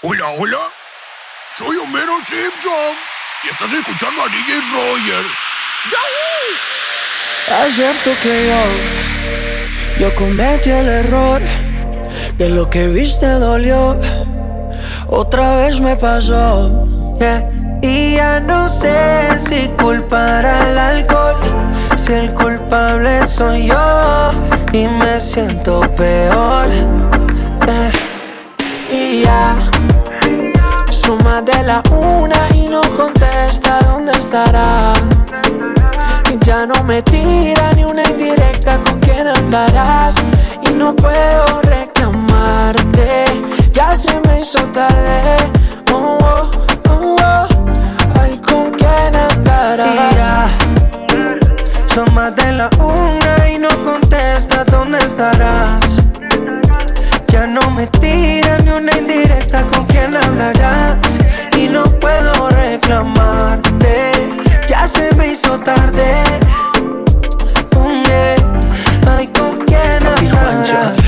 Hola, hola. Soy Homero Simpson. Y estás escuchando a DJ Roger. Es cierto que yo, yo cometí el error de lo que viste dolió. Otra vez me pasó, y ya no sé si culpar al alcohol, si el culpable soy yo y me siento peor. yeah. Son más de la una y no contesta dónde estará. Y ya no me tira ni una indirecta con quién andarás. Y no puedo reclamarte, ya se me hizo tarde. Oh, oh, oh, oh. Ay, con quién andarás. Ya de la una y no contesta dónde estarás. Ya no me tira una indirecta con quién hablarás. Y no puedo reclamarte, ya se me hizo tarde. Mm, yeah. Ay, con quién andarás.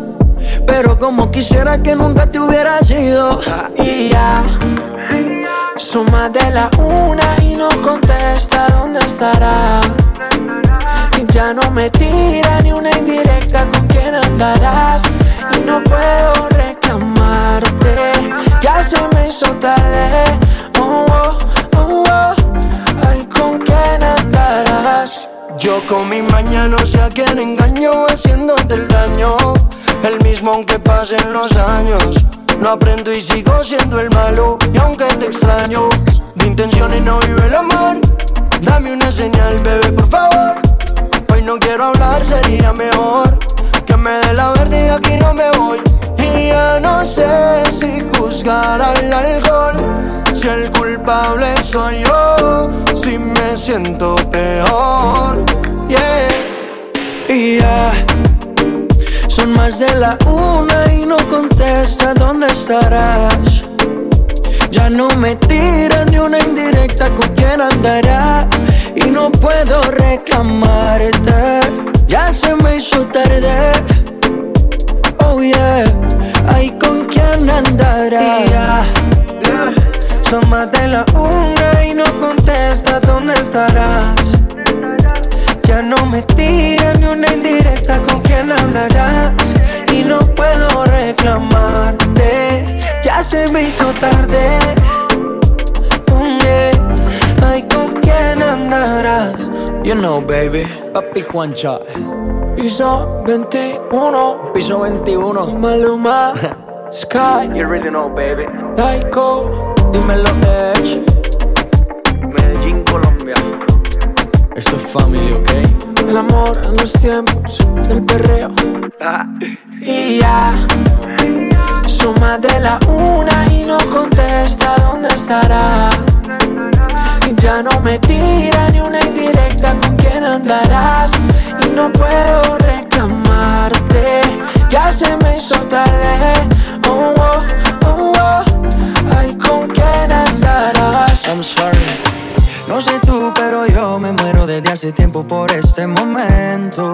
pero como quisiera que nunca te hubiera ido Y ya Son de la una y no contesta dónde estará. Ya no me tira ni una indirecta con quién andarás. Y no puedo reclamarte. Ya se me hizo tarde. Oh, oh Yo con mi mañana no sé a quién engaño haciéndote el daño. El mismo aunque pasen los años. No aprendo y sigo siendo el malo Y aunque te extraño. De intenciones no vive el amor. Dame una señal, bebé, por favor. Hoy no quiero hablar, sería mejor Que me dé la verde y aquí no me voy Ya no sé si juzgar al alcohol Si el culpable soy yo Si me siento peor Yeah Y ya son más de la una y no contesta dónde estarás. Ya no me tira ni una indirecta con quién andará. Y no puedo reclamarte. Ya se me hizo tarde. Oh yeah, ay con quién andará. Yeah. Son más de la una y no contesta dónde estarás. Ya no me tira ni una indirecta con quién hablarás Y no puedo reclamarte Ya se me hizo tarde Mm, yeah. Ay, ¿con quién andarás? You know, baby Papi Juancha Piso 21 Piso 21 Maluma Sky You really know, baby. Taiko Dímelo, Edge Medellín, Colombia. Eso es familia, ¿ok? El amor en los tiempos del perreo. Y ya. Son más de la una y no contesta dónde estará. Ya no me tira ni una indirecta con quién andarás. Y no puedo reclamarte. Ya se me hizo tarde. Oh, oh, oh, oh. Ay, ¿con quién andarás? I'm sorry. No sé tú, pero yo me muero desde hace tiempo por este momento.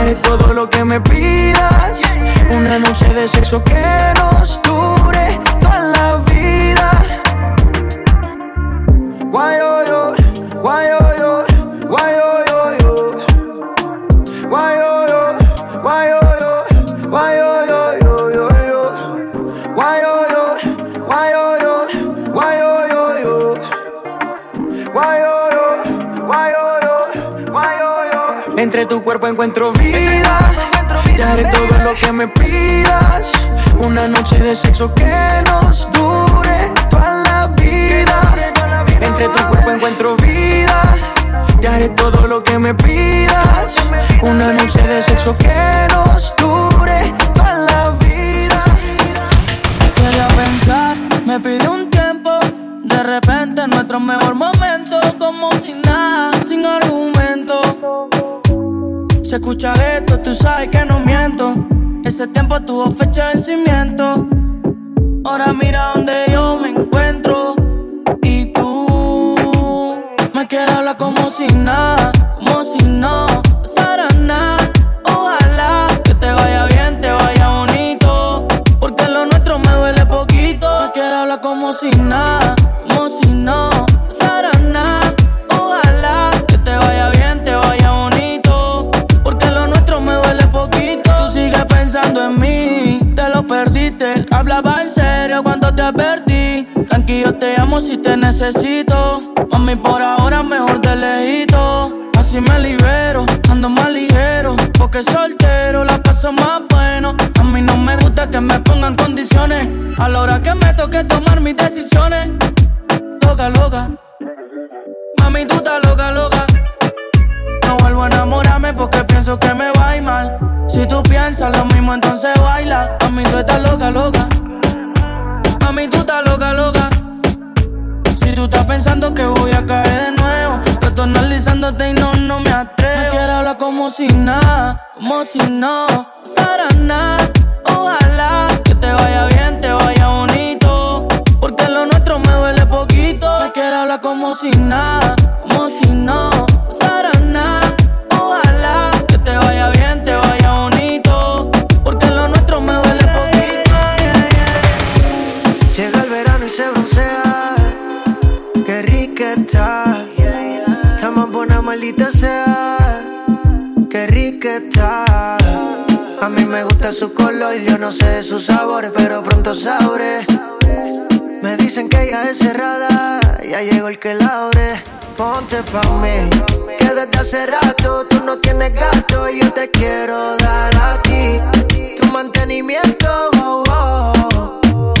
Haré todo lo que me pidas. Una noche de sexo que nos dure toda la vida. Why oh yo, why oh yo, why oh yo yo. Why oh yo, why oh yo, why oh yo yo yo yo. Why oh yo, why oh yo, why oh yo yo. Why oh yo, why oh yo, why oh yo. Entre tu cuerpo encuentro vida. Haré todo lo que me pidas. Una noche de sexo que nos dure toda la vida. Entre tu cuerpo encuentro vida. Te haré todo lo que me pidas. Una noche de sexo que nos dure toda la vida. Quería pensar, me pidió un tiempo. De repente nuestro mejor momento, Se escucha esto, tú sabes que no miento. Ese tiempo tuvo fecha de vencimiento. Ahora mira donde yo me encuentro. Y tú me quieres hablar como si nada, si como si nada, como si no pasara nada. Ojalá que te vaya bien, te vaya bonito. Porque lo nuestro me duele poquito. Me quiero hablar como si nada, su color, yo no sé de sus sabores, pero pronto sabré. Me dicen que ella es cerrada, ya llegó el que la abre. Ponte pa' mí, que desde hace rato tú no tienes gato y yo te quiero dar a ti. Tu mantenimiento, oh, oh.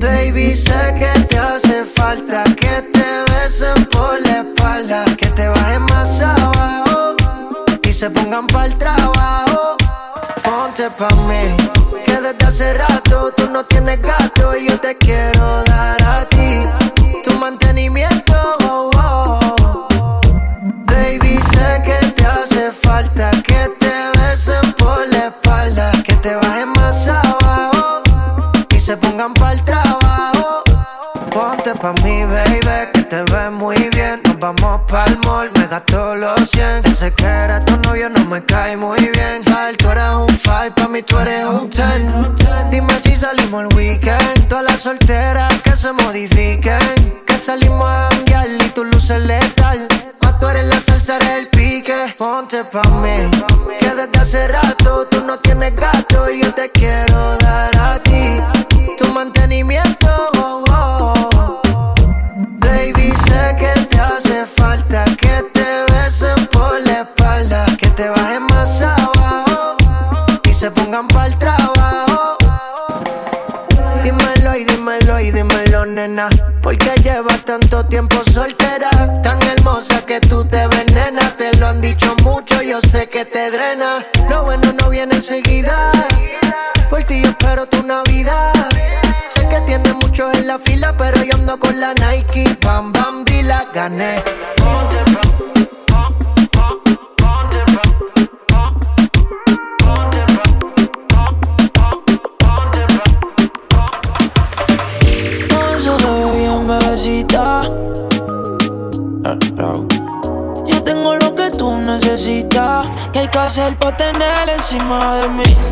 Baby, sé que te hace falta que te besen por la espalda, que te bajen más abajo y se pongan pa'l trabajo. Pa' mí, que desde hace rato tú no tienes gato y yo te quiero dar a ti. Tu mantenimiento, oh, oh. Baby, sé que te hace falta que te besen por la espalda, que te bajen más abajo y se pongan pa'l trabajo. Ponte pa' mí, baby, que te ves muy bien. Nos vamos pa'l mall, me gasto los 100. Ese que era tu novio no me cae muy bien. Kyle, tú eres un 5, pa' mí tú eres un 10. Dime si salimos el weekend. Todas las solteras que se modifiquen. Que salimos a janguear y tu luces letal. Más tú eres la salsa, eres el pique. Ponte pa' mí, que desde hace rato tú no tienes gato y yo te quiero tiempo soltera, tan hermosa que tú te venenas. Te lo han dicho mucho, yo sé que te drena. Lo bueno no viene enseguida, por ti yo espero tu Navidad. Sé que tienes muchos en la fila, pero yo ando con la Nike. Bam, bam, vi la gané. encima de mí.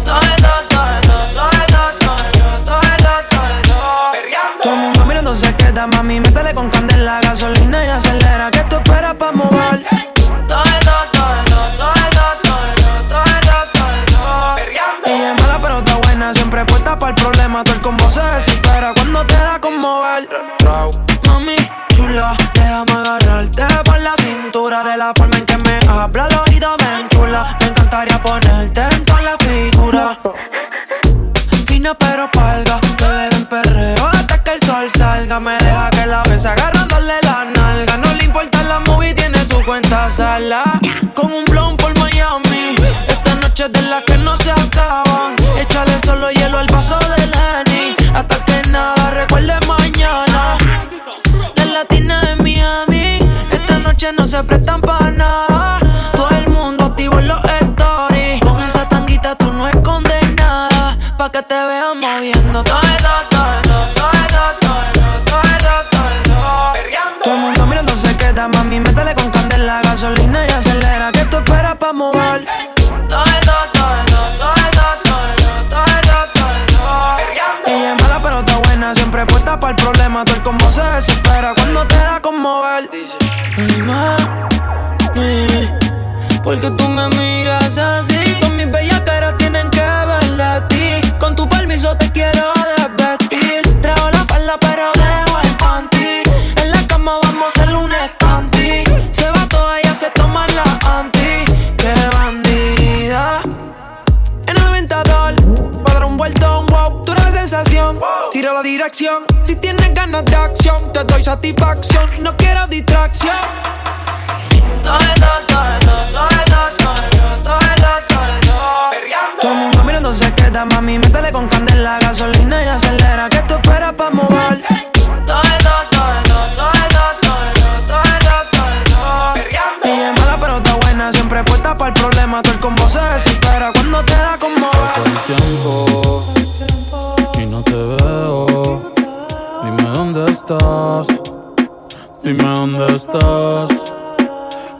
estás.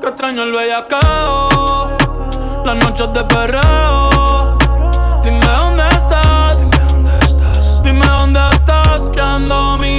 Que extraño el bellacao, las noches de perreo. Dime dónde estás, dime dónde estás, que ando mi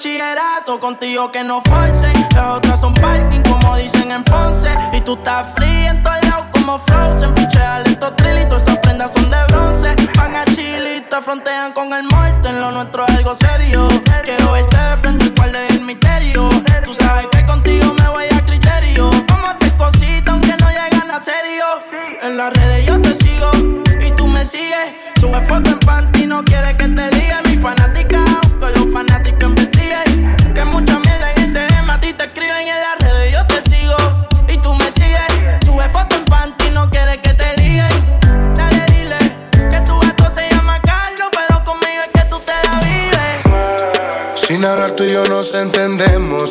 bachillerato, contigo que no forcen. Las otras son parking, como dicen en Ponce. Y tú estás fría en todos lados como Frozen. Piche estos trilitos, esas prendas son de bronce. Van a chilita, frontean con el muerto. En lo nuestro es algo serio. Quiero verte de frente cuál es el misterio. Tú sabes que contigo me voy a criterio. Vamos a hacer cositas aunque no llegan a serio. En las redes yo te sigo y tú me sigues. Sube foto en panty, no quieres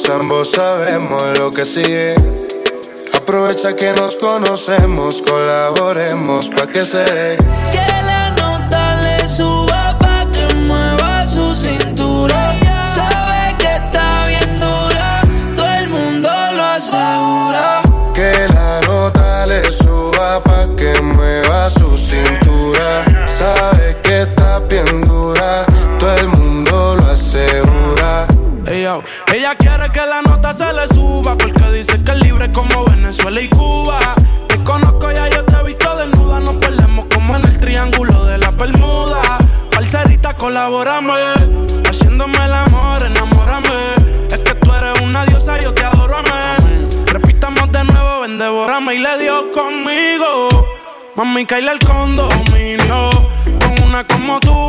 ambos sabemos lo que sigue. Aprovecha que nos conocemos, colaboremos pa' que se. devórame. Haciéndome el amor, enamórame. Es que tú eres una diosa, yo te adoro, amén. Repitamos de nuevo, ven, devórame. Y le dio conmigo. Mami, caíle el condominio. Con una como tú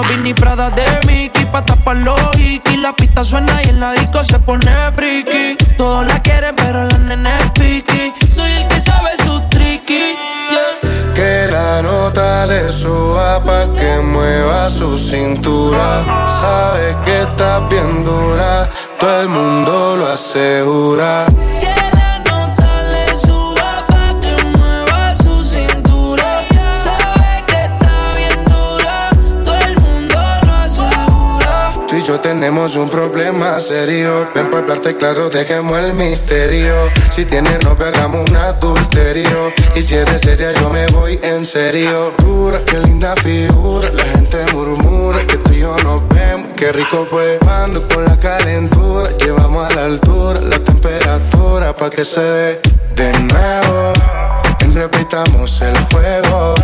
sincero. Vinny Prada de Mickey pa' tapar los y La pista suena y en la disco se pone friki. Todos la quieren, pero la nene es piqui. Soy el que sabe su tricky. Que la nota le suba pa' que mueva su cintura. Sabe que está bien dura, todo el mundo lo asegura. Tenemos un problema serio. Ven para hablarte claro, dejemos el misterio. Si tienes no hagamos un adulterio. Y si eres seria, yo me voy en serio. Dura, qué linda figura. La gente murmura que tú y yo nos vemos. Qué rico fue cuando con la calentura. Llevamos a la altura la temperatura pa' que se dé de nuevo. repitamos el juego.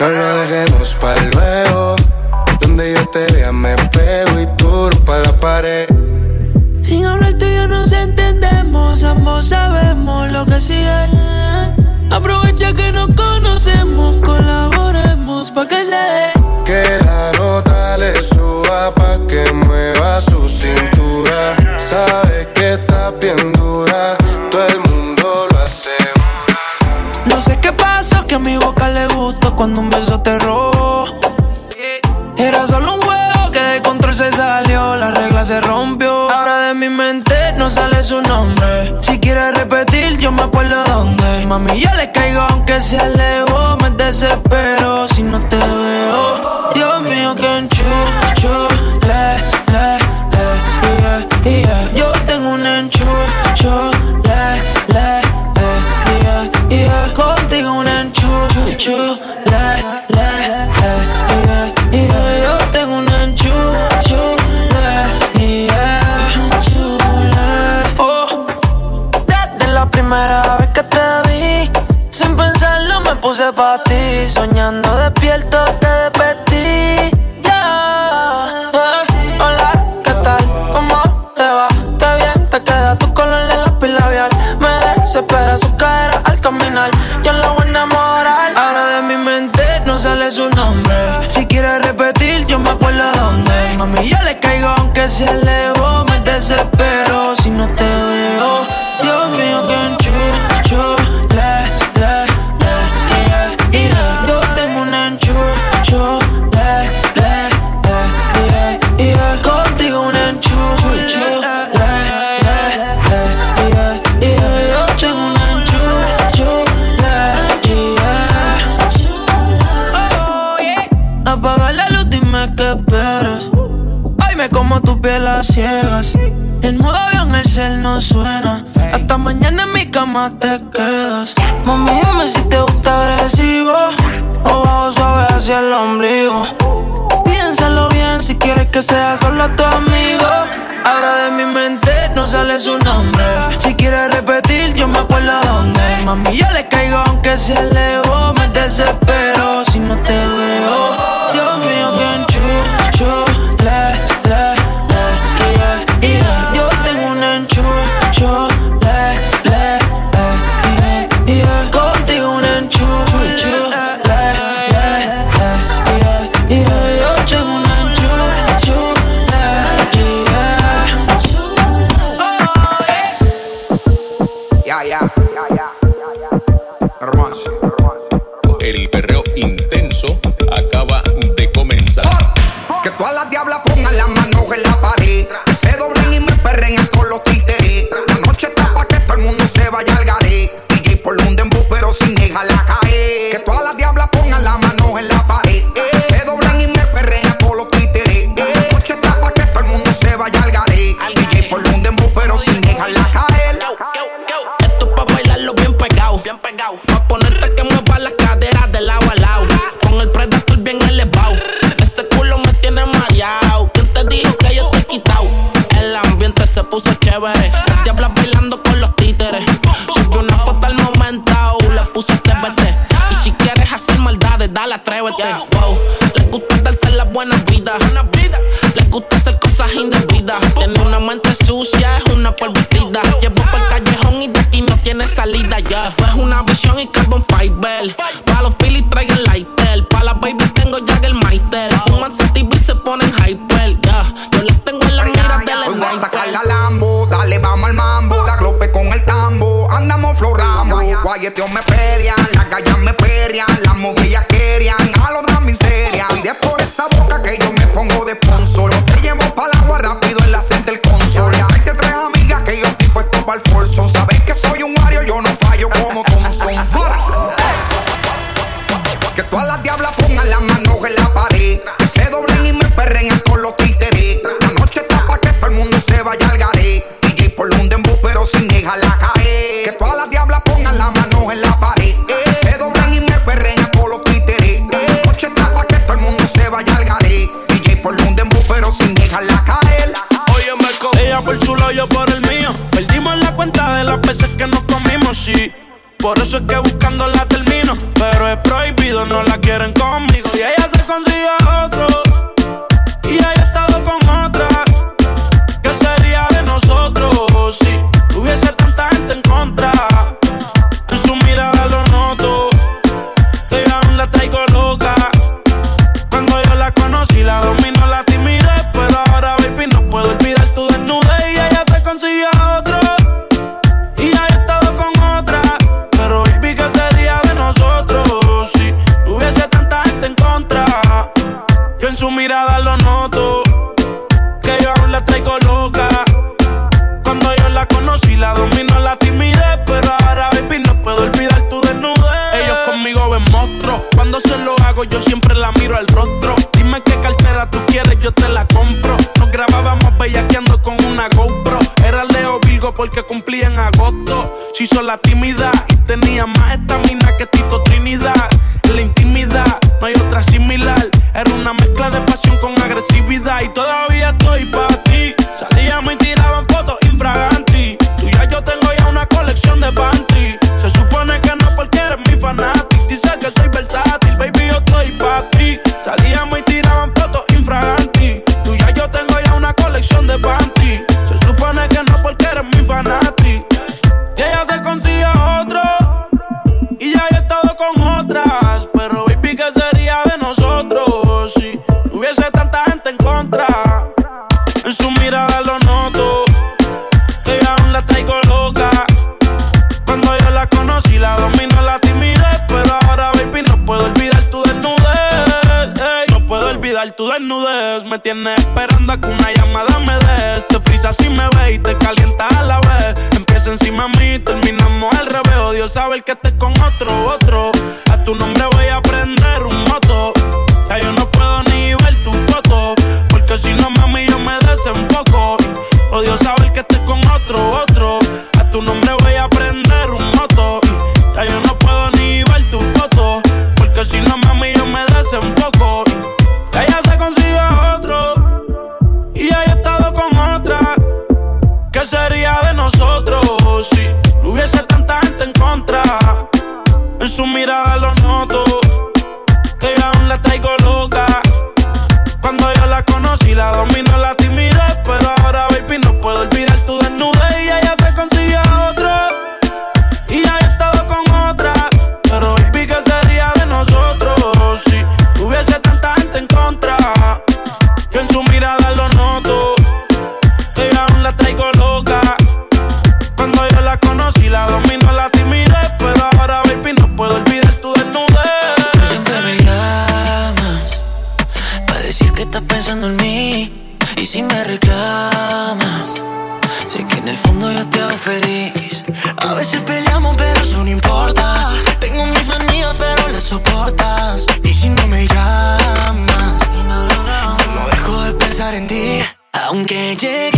No lo dejemos para luego. Donde yo te vea me pego y pa' la pared. Sin hablar tú y yo nos entendemos, ambos sabemos lo que sigue. Aprovecha que nos conocemos, colaboremos pa' que se dé. Que la nota le suba pa' que mueva su cintura. Sabe que está bien dura, todo el mundo lo asegura. No sé qué pasó, que a mi boca le gustó cuando un beso te robó. Se rompió. Ahora de mi mente no sale su nombre. Si quieres repetir, yo me acuerdo dónde. Mami, yo le caigo aunque se alejó. Me desespero si no te veo. Dios mío, que enchucho, le, le, eh, yeah, yeah. Yo tengo un enchucho, le, le, eh, yeah, yeah. Contigo un enchucho, Soñando despierto te despedí. Ya. Eh, hola, ¿qué tal? ¿Cómo te va? Qué bien te queda tu color de la labial. Me desespera su cara al caminar. Yo la voy a enamorar. Ahora de mi mente no sale su nombre. Si quieres repetir, yo me acuerdo dónde. Mami, yo le caigo aunque se alejó. En mi guayeteos me pedian, las gallas me perrean, las mujeres Cuando yo la conocí, la dominó la timidez. Pero ahora, baby, no puedo olvidar tu desnudez. No puedo olvidar tu desnudez. Me tienes esperando a que una llamada me des. Te frisas si me ves y te calientas a la vez. Empieza encima a mí, terminamos al revés. Dios sabe el que estés con otro, otro. A tu nombre voy a prender un moto. Ya yo no puedo ni ver tu foto. Porque si no, mami, yo me desenfoco. Odio saber que estés con otro, otro. En su mirada lo noto. Que yo aún la traigo loca. Cuando yo la conocí, la domino que.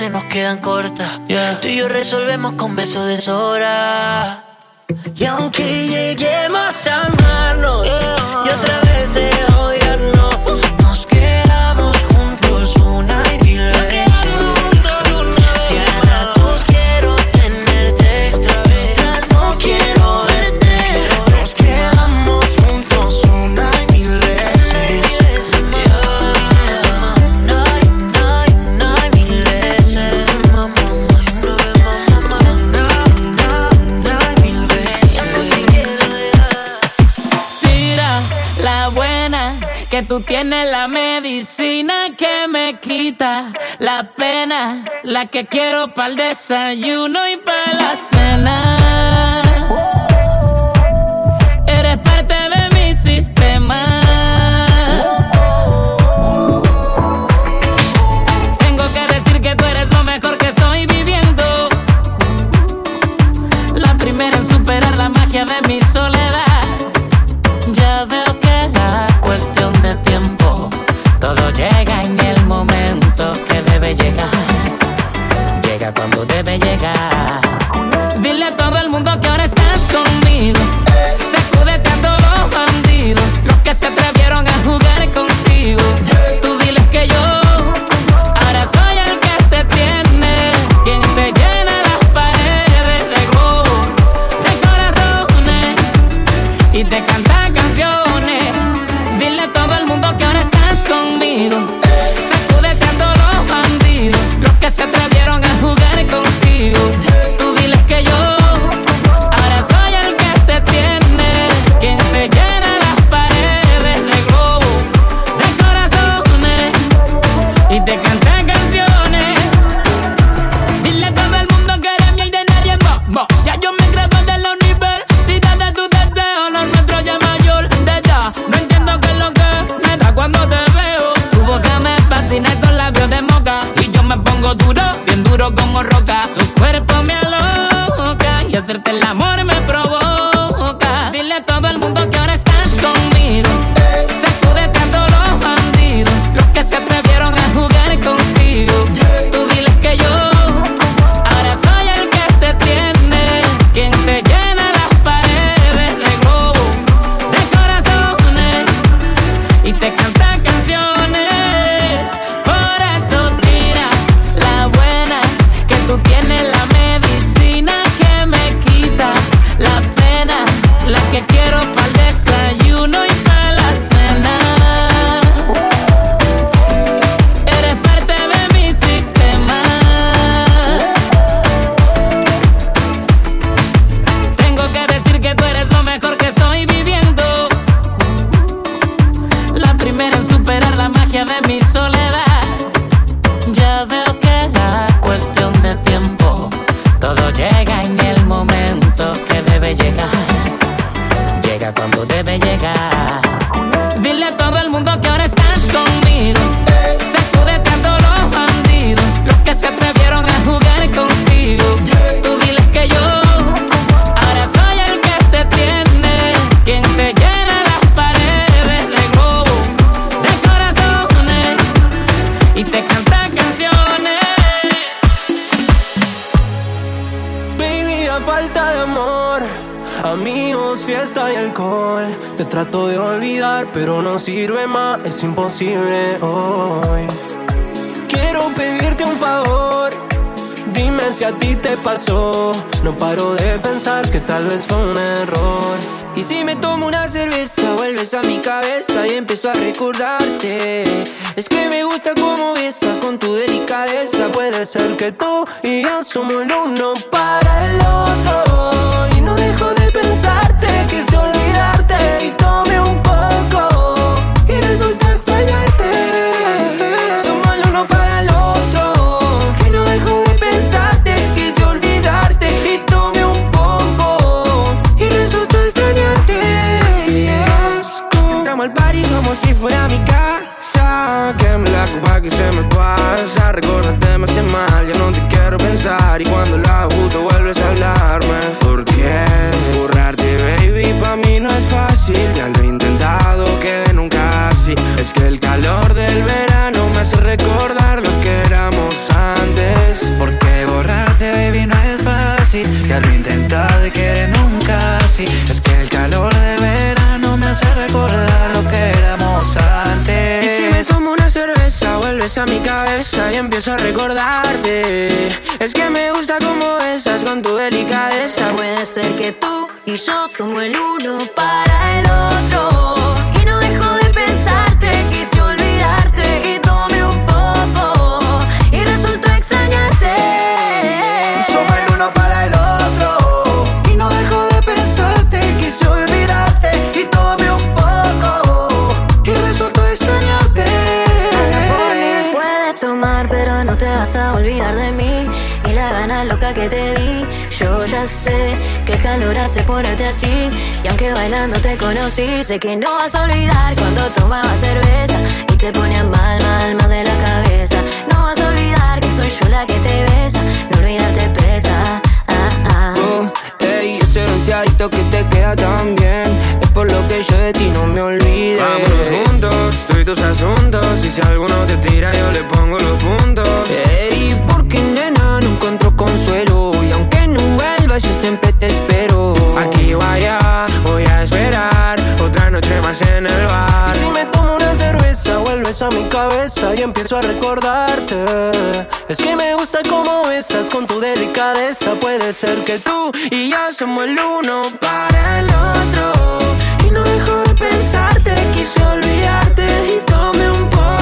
se nos quedan cortas. Yeah. Tú y yo resolvemos con besos de sobra. que quiero para el desayuno y para somos el uno para el otro. Y no dejo de pensarte, quise olvidarte y tome un poco. Y resulta extrañarte. Somos el uno para el otro. Y no dejo de pensarte, quise olvidarte y tome un poco. Y resulta extrañarte. Entramos al party como si fuera mi casa. A mi cabeza y empiezo a recordarte. Es que me gusta cómo estás con tu delicadeza. Puede ser que tú y yo somos el uno para el otro. Yo ya sé el calor hace ponerte así. Y aunque bailando te conocí, sé que no vas a olvidar cuando tomaba cerveza. Y te ponía mal, mal, mal de la cabeza. No vas a olvidar que soy yo la que te besa. No olvidarte pesa. Ah, ah. Oh, ese bronceadito que te queda tan bien. Es por lo que yo de ti no me olvido. Vámonos juntos, tú y tus asuntos. Y si alguno te tira, yo le pongo los puntos. Ey, porque nena no encuentro consuelo. Y aunque vuelvas, yo siempre te espero. Aquí vaya, voy a esperar otra noche más en el bar. Y si me tomo una cerveza, vuelves a mi cabeza y empiezo a recordarte. Es que me gusta cómo estás con tu delicadeza. Puede ser que tú y yo somos el uno para el otro. Y no dejo de pensarte, quise olvidarte y tomé un poco.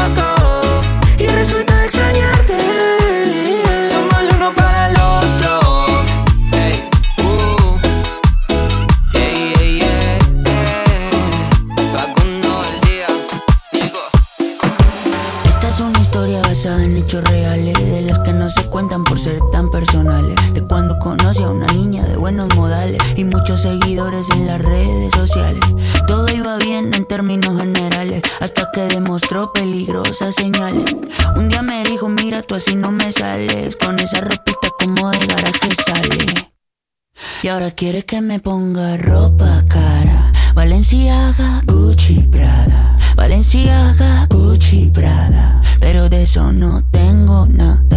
En las redes sociales. Todo iba bien en términos generales, hasta que demostró peligrosas señales. Un día me dijo, mira, tú así no me sales, con esa ropita como de garaje sale. Y ahora quiere que me ponga ropa cara. Valenciaga, Gucci, Prada. Valenciaga, Gucci, Prada. Pero de eso no tengo nada.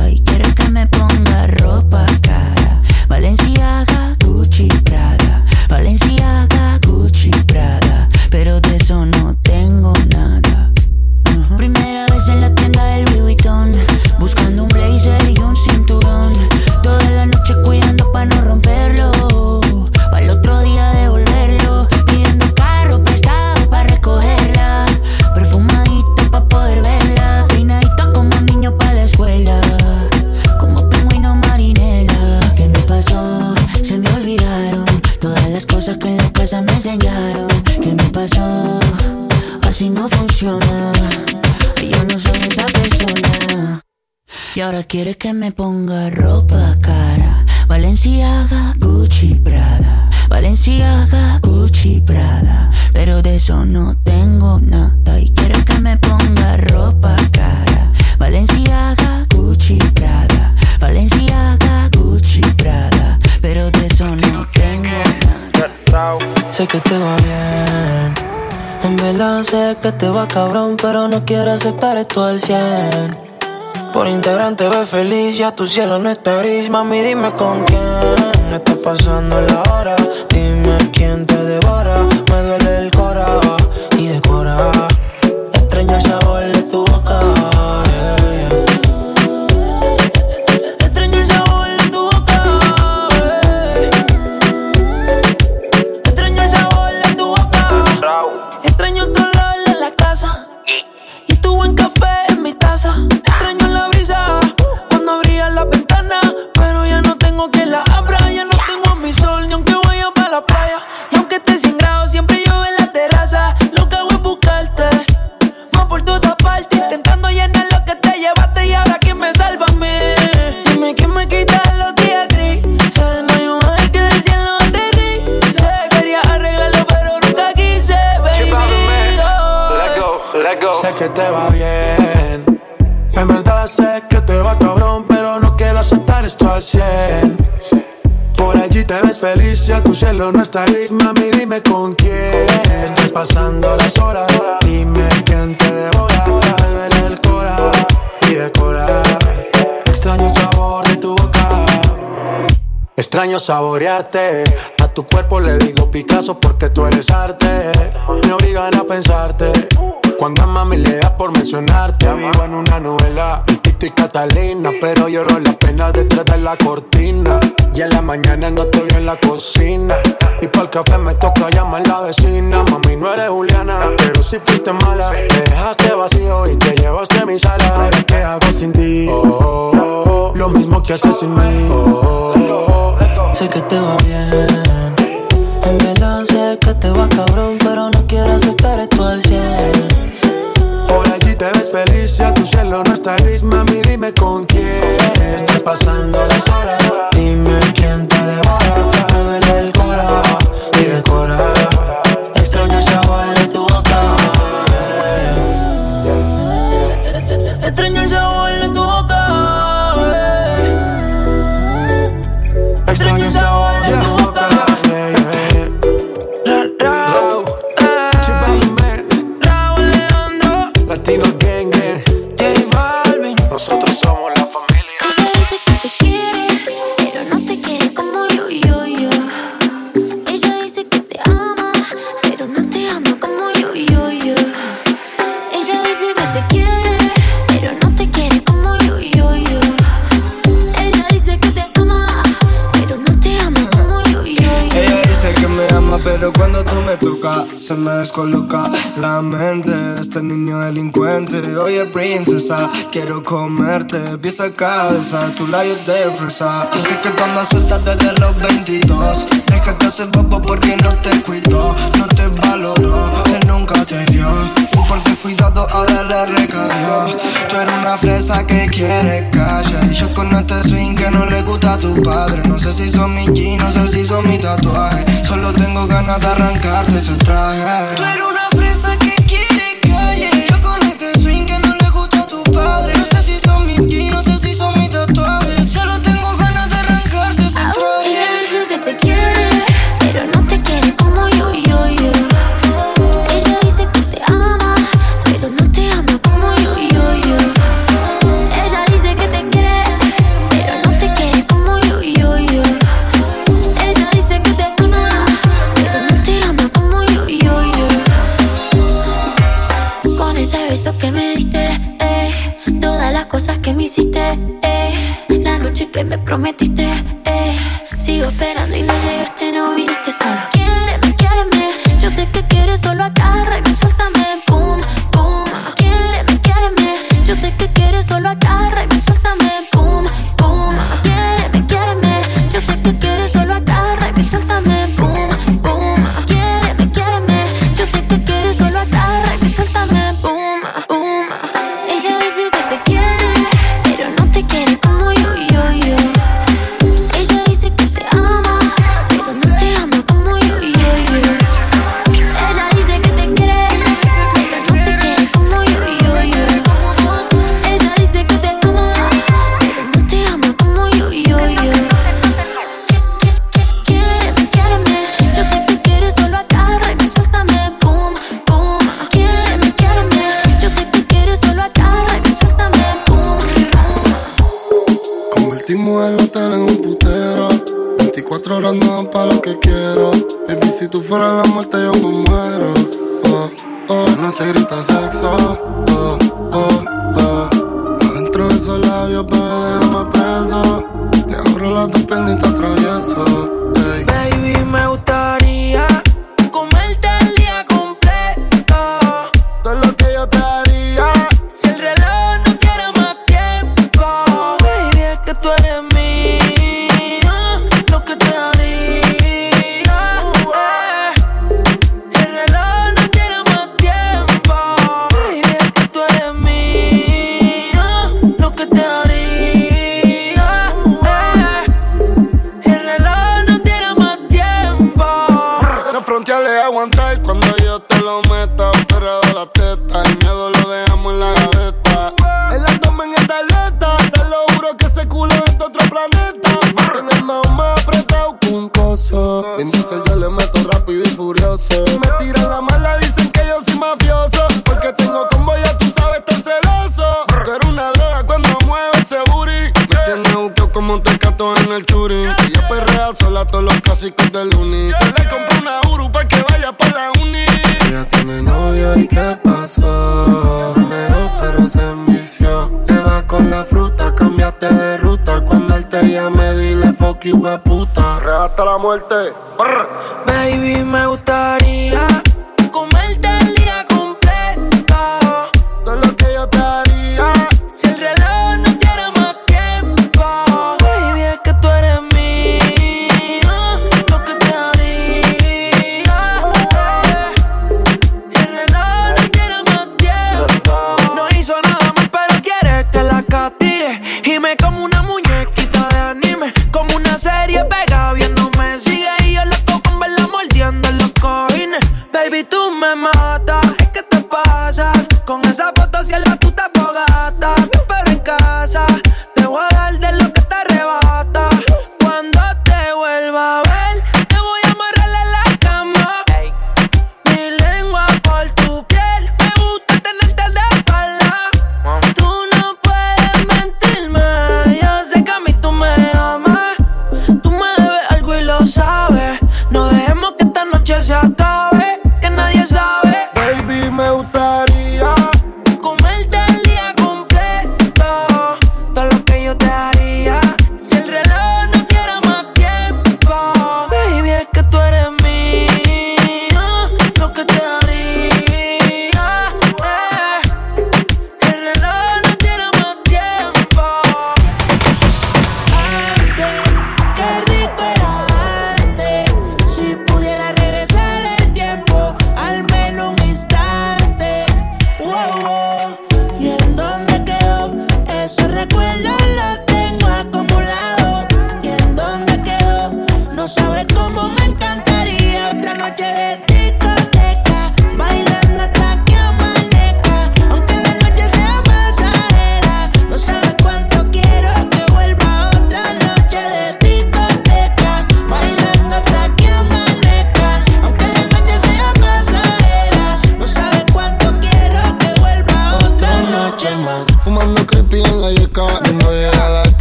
Cabrón, pero no quiero aceptar esto al 100. Por integrante ve feliz, ya tu cielo no está gris, mami dime con quién. está pasando la hora. Dime quién te devora. Cielo no está gris, mami, dime con quién estás pasando las horas. Dime quién te devora, me duele el cora y decora. Extraño sabor de tu boca. Extraño saborearte. A tu cuerpo le digo Picasso porque tú eres arte. Me obligan a pensarte. Cuando a mami le da por mencionarte. Vivo en una novela, el Tito y Catalina. Pero lloro la pena detrás de la cortina. Y en la mañana no estoy en la cocina. Y para el café me toca llamar la vecina. Mami, no eres Juliana, pero si fuiste mala. Me dejaste vacío y te llevaste a mi sala. Ahora, ¿qué hago sin ti? Oh, oh, oh, lo mismo que haces sin mí. Oh, oh, oh. Sé que te va bien. En verdad sé que te va cabrón, pero no quiero aceptar esto al 100. Feliz, ya tu cielo no está gris, mami, dime con quién estás pasando las horas. Dime quién te devora, me duele el cora y decora. Extraño el pero cuando tú me tocas se me descoloca la mente de este niño delincuente. Oye, princesa, quiero comerte, pieza a cabeza, tu labios de fresa. Yo sé que tú andas suelta desde los 22. Déjate hacer bobo porque no te cuidó, no te valoró, él nunca te dio. Y por descuidado ahora le recayó. Tú eres una fresa que quiere calle. Y yo con este swing que no le gusta a tu padre. No sé si son mis jeans, no sé si son mi tatuaje. Solo tengo ganas de arrancarte ese traje. Tú eres una muerte.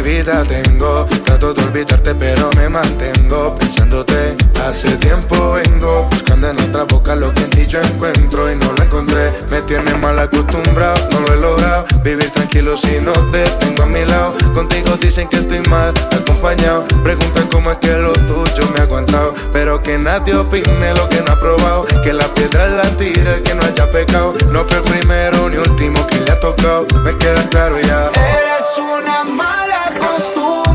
vida tengo. Trato de olvidarte, pero me mantengo pensándote. Hace tiempo vengo buscando en otra boca lo que en ti yo encuentro y no lo encontré. Me tiene mal acostumbrado, no lo he logrado. Vivir tranquilo si no te tengo a mi lado. Contigo dicen que estoy mal acompañado. Preguntan cómo es que lo tuyo me ha aguantado. Pero que nadie opine lo que no ha probado. Que la piedra es la tira, que no haya pecado. No fue el primero ni último que le ha tocado. Me queda claro ya. Eres una madre eras.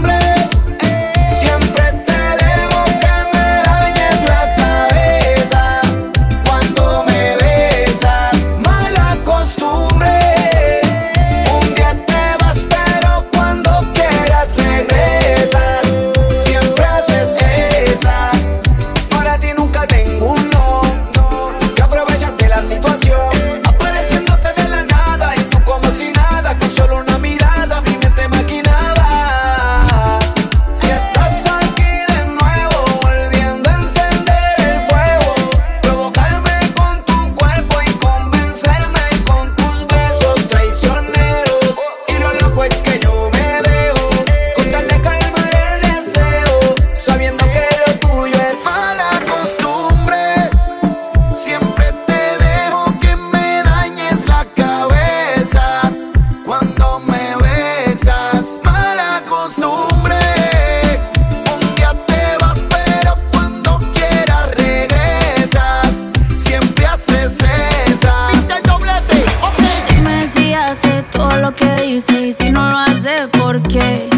porque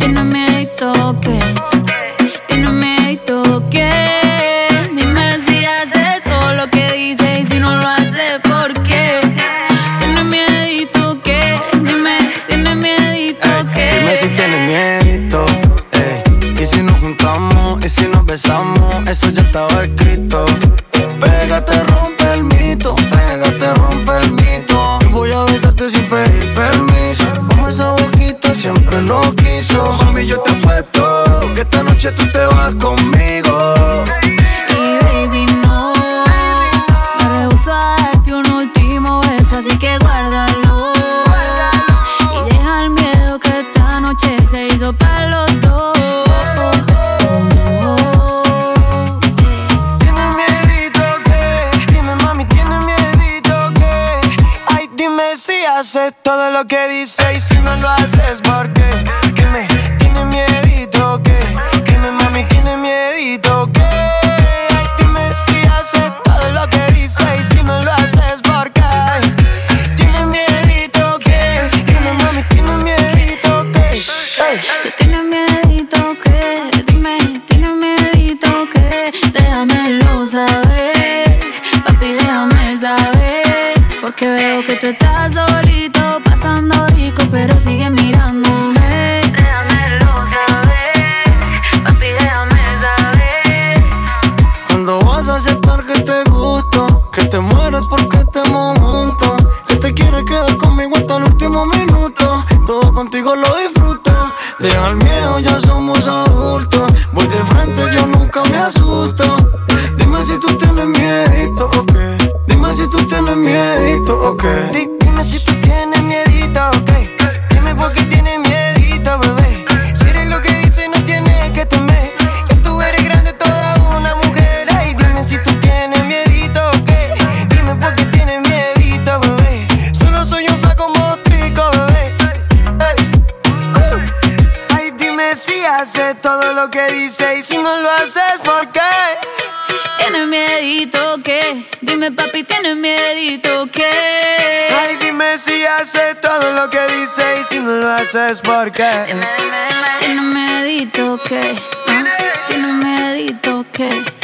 tiene miedo que que ah, tiene medito que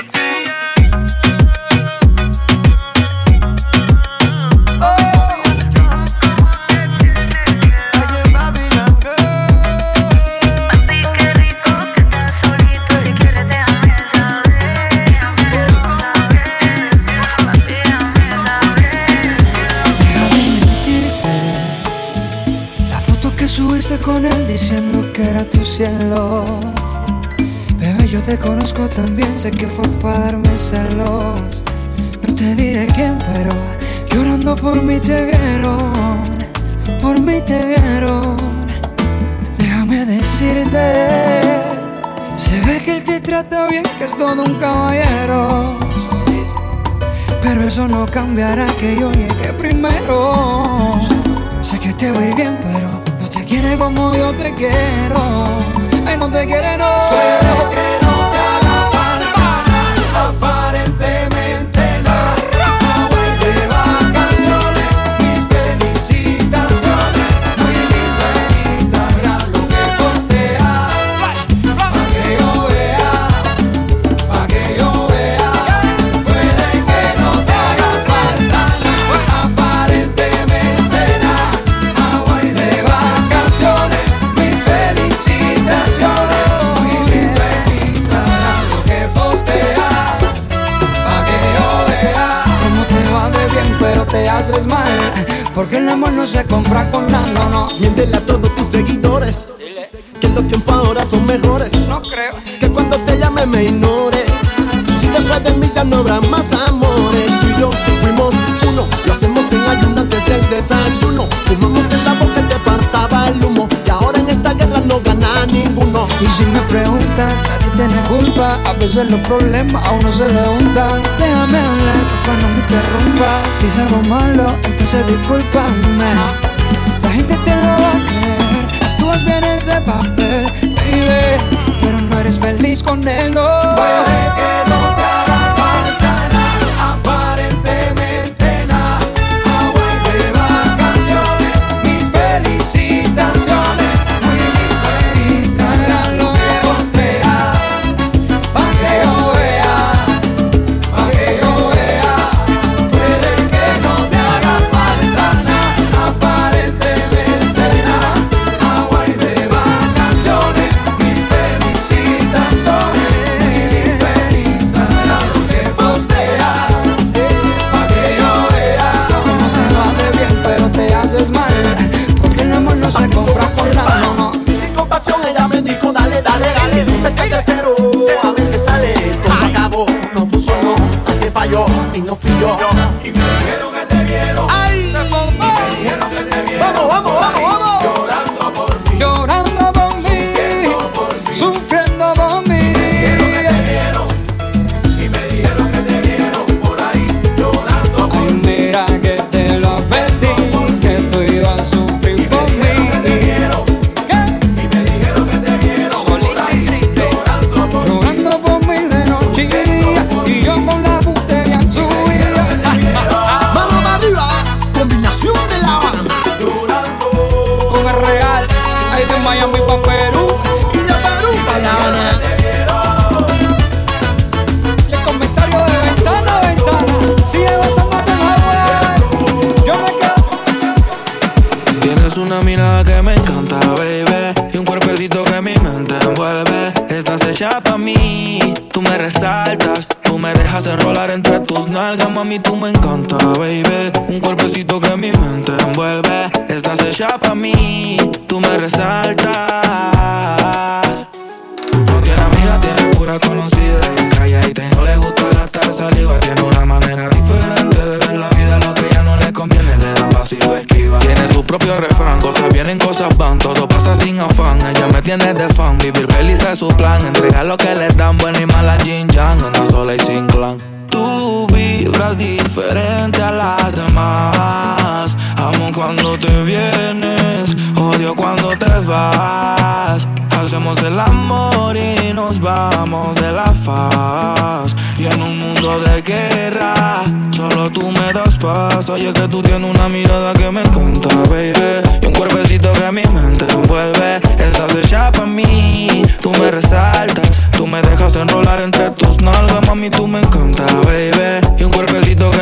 sé que fue para darme celos. No te diré quién, pero llorando por mí te vieron, por mí te vieron. Déjame decirte, se ve que él te trata bien, que es todo un caballero. Pero eso no cambiará que yo llegue primero. Sé que te voy bien, pero no te quiere como yo te quiero. Ay, no te quiere, no. Pero Porque el amor no se compra con nada, no, no. Miéntele a todos tus seguidores. Dile. Que los tiempos ahora son mejores. No creo. Que cuando te llame me ignores. Si después de mí ya no habrá más amores. Tú y yo fuimos uno. Lo hacemos en ayuno antes del desayuno. Y si me preguntas, nadie tiene culpa. A veces los problemas a uno se le juntan. Déjame hablar, porfa, no me interrumpas. Si es algo malo, entonces discúlpame. La gente te lo va a creer. Tú vas bien ese papel, baby. Pero no eres feliz con él, no. Puede que no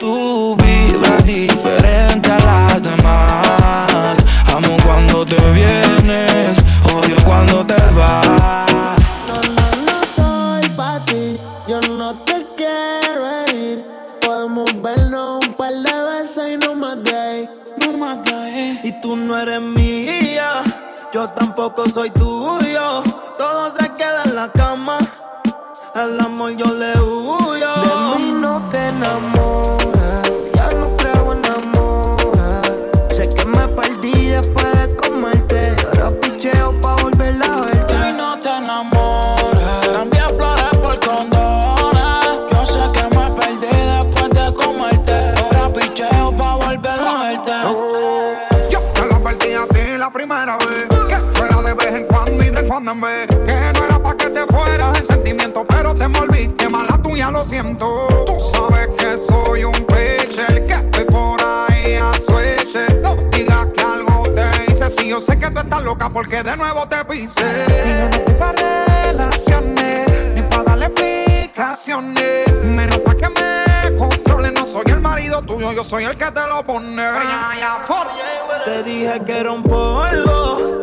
Tú vibras diferente a las demás. Amo cuando te vienes, odio cuando te vas. No, no, no soy pa' ti, yo no te quiero herir. Podemos vernos un par de veces y no ahí. Y tú no eres mía, yo tampoco soy tuyo. Todo se queda en la cama, el amor yo le huyo. De mí no te enamoras, Que no era pa' que te fueras en sentimiento, pero te envolviste mala tuya, lo siento. Tú sabes que soy un pitcher, que estoy por ahí a switch. No digas que algo te hice, si yo sé que tú estás loca porque de nuevo te pise. Y yo no estoy pa' relaciones, ni pa' darle explicaciones. Menos pa' que me controle, no soy el marido tuyo, yo soy el que te lo pone. Te dije que era un polvo,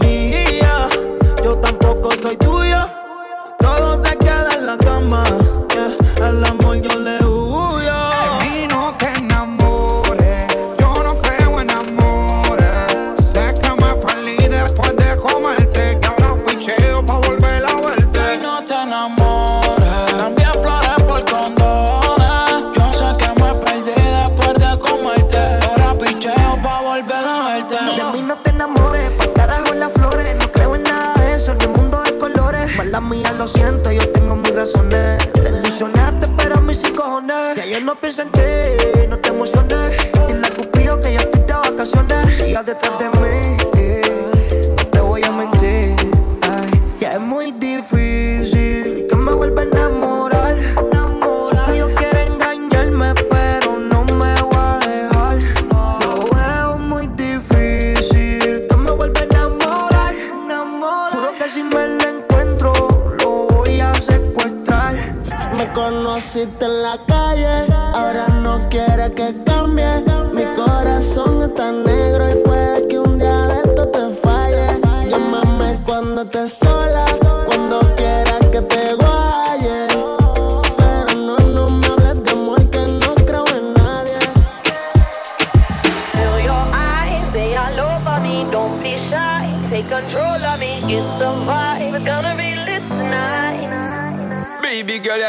soy tuya. Todo se queda en la cama. El amor yo le huyo. No pienso en ti,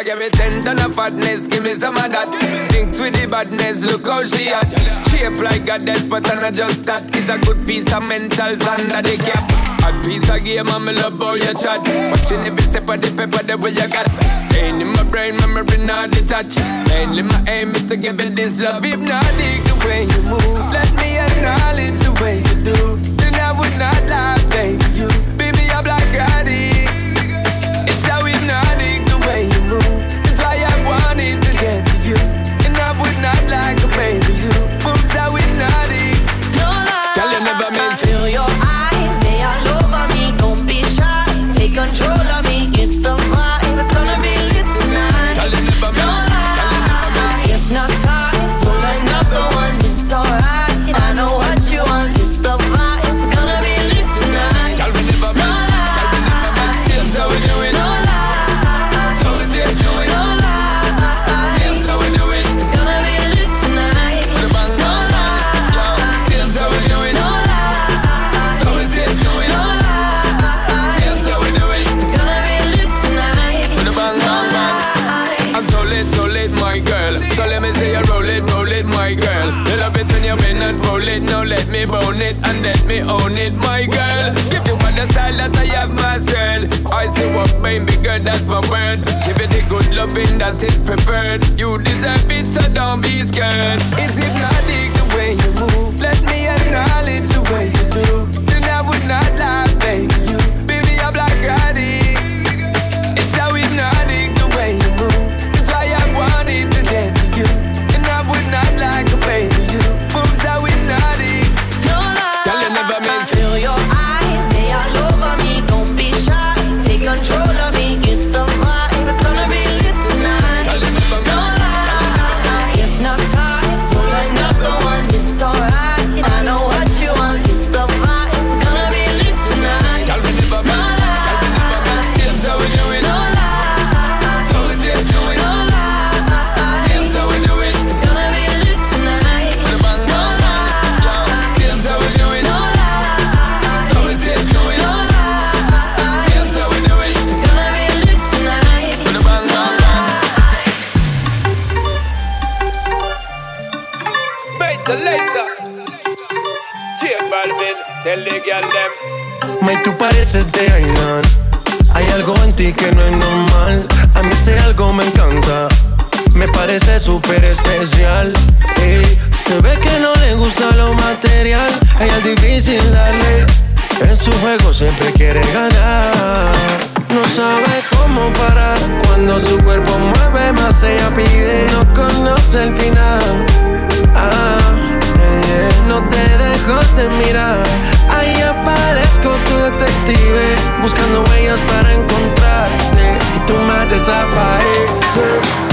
Give me ten ton of fatness, give me some of that. Thinks with the badness, look how she at. Shape like a death, but I'm not just that. It's a good piece of mentals under the cap. A piece of game, I'm love how you chat. Watching every step of the paper, the way you got. Staying in my brain, memory not detached. Mainly my aim is to give it this love. If not, the way you move. Let me acknowledge the way you do. Then I would not lie, baby. Girl, that's my word. Give you the good loving that is preferred. You deserve it, so don't be scared. It's hypnotic the way you move. Let me acknowledge the way you do. Then I would not lie, baby. You, May, tú pareces de Ainan. Hay algo en ti que no es normal. A mí ese algo me encanta. Me parece súper especial. Ey, se ve que no le gusta lo material. Ella es difícil darle. En su juego siempre quiere ganar. No sabe cómo parar. Cuando su cuerpo mueve más, ella pide. No conoce el final. Ah, eh, no te dejo de mirar. Ahí aparezco tu detective, buscando huellas para encontrarte. Y tú más desapareces.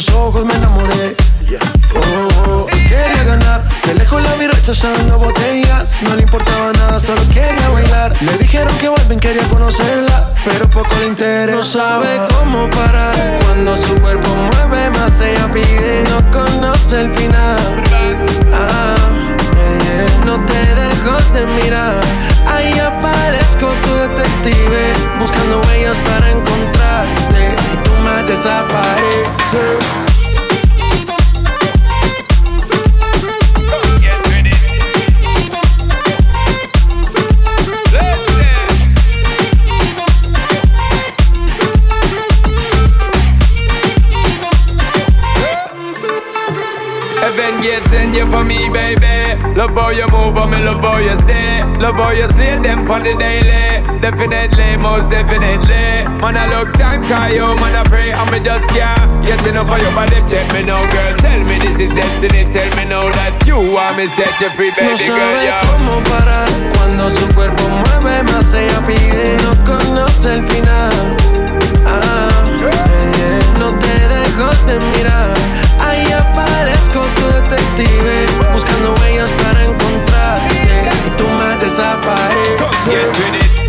Sus ojos me enamoré. Oh, oh, quería ganar. De lejos la vi rechazando botellas. No le importaba nada, solo quería bailar. Le dijeron que vuelven, quería conocerla. Pero poco le interesa. No sabe cómo parar. Cuando su cuerpo mueve más, ella pide. No conoce el final. Ah, eh, eh, no te dejo de mirar. Ahí aparezco tu detective, buscando huellas para encontrarte. Y tú más desapareces. Heaven gate send you for me, baby. Love how you move, and me love how you stay. Love how you slay them on the daily. Definitely, most definitely. Man, I look time, call you, man, I pray, and me just can't get enough of your body. Check me now, girl. Tell me this is destiny. Tell me now that you want me set you free, No baby girl. sabe Yeah. cómo parar cuando su cuerpo mueve más ella pide. No conoce el final. Ah, eh, eh, no te dejo de mirar. Ahí aparezco tu detective, buscando huellas para encontrarte. Y tú más desapareces.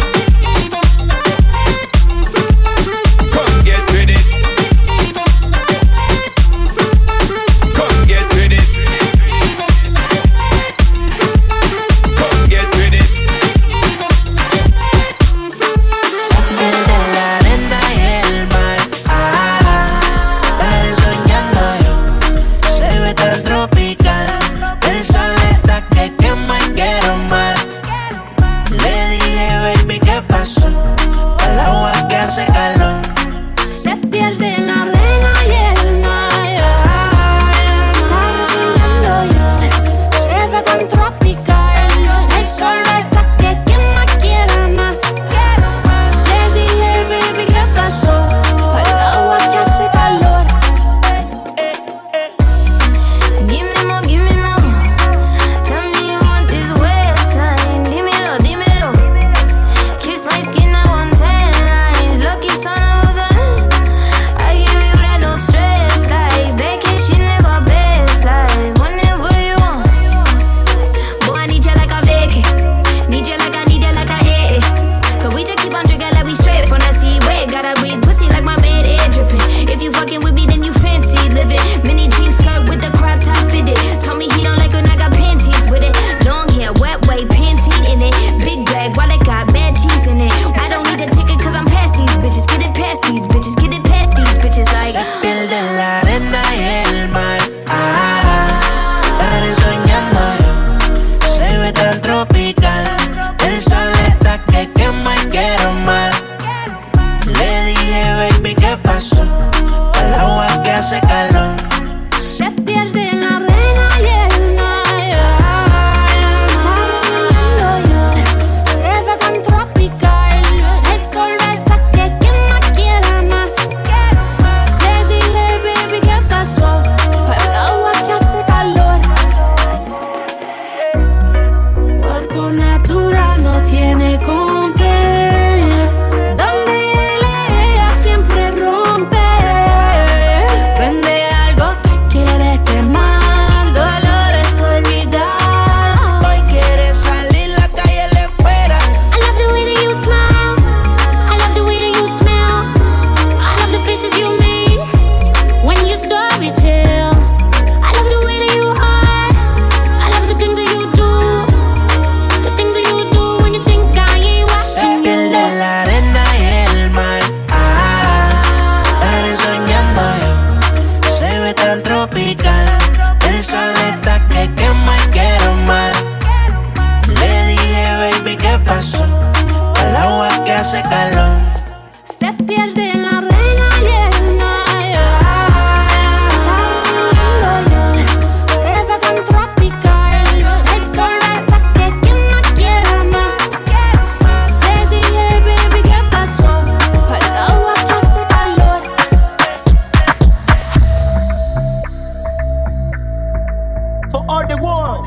The world.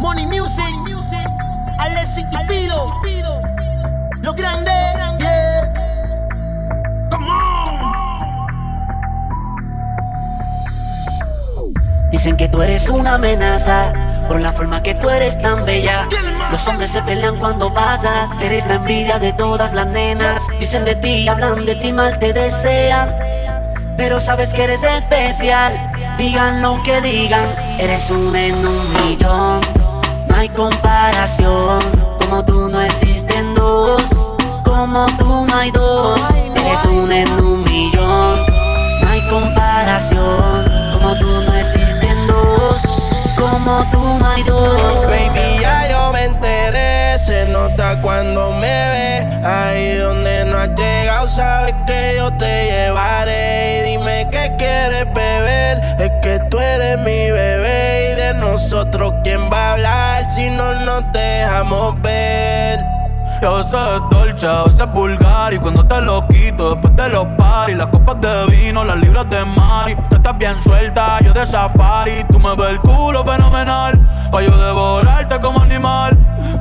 Money music, music. Alexis y Pido. Lo grande, yeah. Come on. Dicen que tú eres una amenaza por la forma que tú eres tan bella. Los hombres se pelean cuando pasas, eres la envidia de todas las nenas. Dicen de ti, hablan de ti, mal te desean. Pero sabes que eres especial. Digan lo que digan, eres un en un millón. No hay comparación, como tú no existen dos. Como tú no hay dos, eres un en un millón. No hay comparación, como tú no existen dos. Como tú no hay dos. Baby, ya yo me enteré. Se nota cuando me ve. Ahí donde no has llegado, sabes que yo te llevaré. Y dime qué quieres beber. Es que tú eres mi bebé. Y de nosotros, ¿quién va a hablar si no nos dejamos ver? A veces es dolce, a veces es vulgar Y cuando te lo quito después de los paris Las copas de vino, las libras de mari Tú estás bien suelta, yo de safari Tú me ves el culo fenomenal Pa' yo devorarte como animal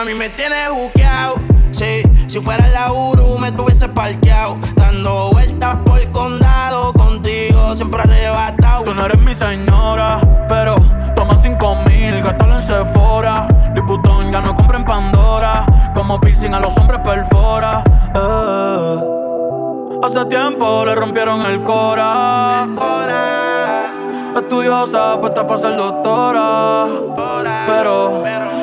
Mami, me tienes juqueado. Sí, si fuera la Uru, me tuviese parqueado. Dando vueltas por el condado. Contigo siempre arrebatado. Tú no eres mi señora, pero toma cinco mil, gástalo en Sephora. Liputón ya no compra en Pandora. Como piercing a los hombres perfora. Eh. Hace tiempo le rompieron el cora. Estudiosa, puesta para ser doctora. Pero